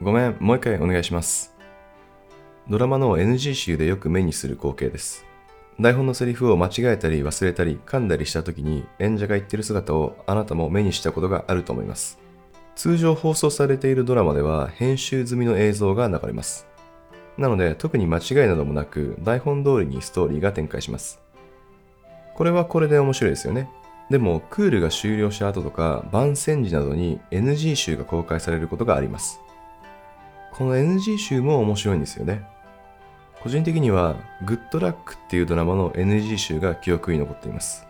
ごめん、もう一回お願いします。ドラマの NG 集でよく目にする光景です。台本のセリフを間違えたり忘れたり噛んだりした時に演者が言ってる姿をあなたも目にしたことがあると思います。通常放送されているドラマでは編集済みの映像が流れます。なので特に間違いなどもなく台本通りにストーリーが展開します。これはこれで面白いですよね。でもクールが終了した後とか番宣時などに NG 集が公開されることがあります。この NG 集も面白いんですよね。個人的にはグッドラックっていうドラマの NG 集が記憶に残っています。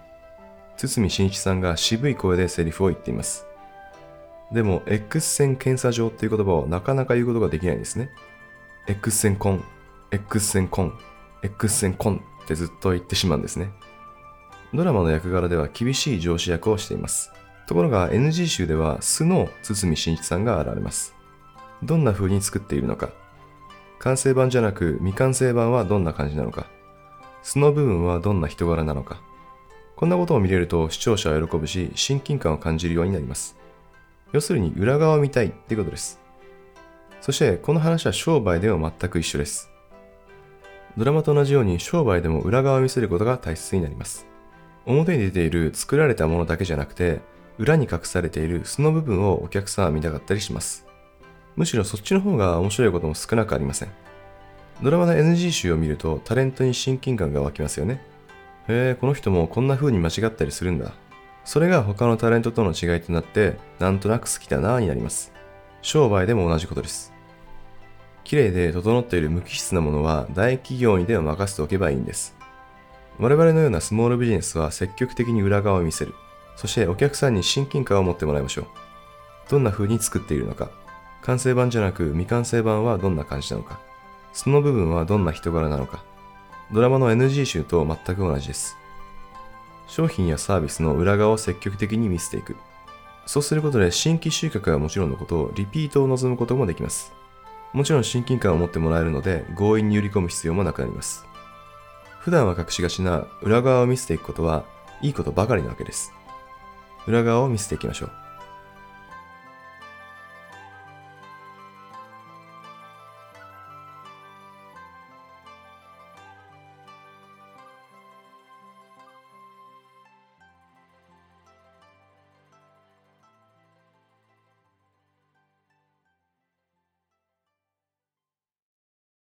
堤真一さんが渋い声でセリフを言っています。でも X 線検査場っていう言葉をなかなか言うことができないんですね。X 線コン、X 線コン、X 線コンってずっと言ってしまうんですね。ドラマの役柄では厳しい上司役をしています。ところが NG 集では素の堤真一さんが現れます。どんな風に作っているのか。完成版じゃなく未完成版はどんな感じなのか。素の部分はどんな人柄なのか。こんなことを見れると視聴者は喜ぶし、親近感を感じるようになります。要するに裏側を見たいってことです。そしてこの話は商売でも全く一緒です。ドラマと同じように商売でも裏側を見せることが大切になります。表に出ている作られたものだけじゃなくて、裏に隠されている素の部分をお客さんは見たかったりします。むしろそっちの方が面白いことも少なくありません。ドラマの NG 集を見るとタレントに親近感が湧きますよね。へえ、この人もこんな風に間違ったりするんだ。それが他のタレントとの違いとなって、なんとなく好きだなぁになります。商売でも同じことです。綺麗で整っている無機質なものは大企業にでも任せておけばいいんです。我々のようなスモールビジネスは積極的に裏側を見せる。そしてお客さんに親近感を持ってもらいましょう。どんな風に作っているのか。完成版じゃなく未完成版はどんな感じなのか。その部分はどんな人柄なのか。ドラマの NG 集と全く同じです。商品やサービスの裏側を積極的に見せていく。そうすることで新規収穫はもちろんのことを、リピートを望むこともできます。もちろん親近感を持ってもらえるので強引に売り込む必要もなくなります。普段は隠しがちな裏側を見せていくことはいいことばかりなわけです。裏側を見せていきましょう。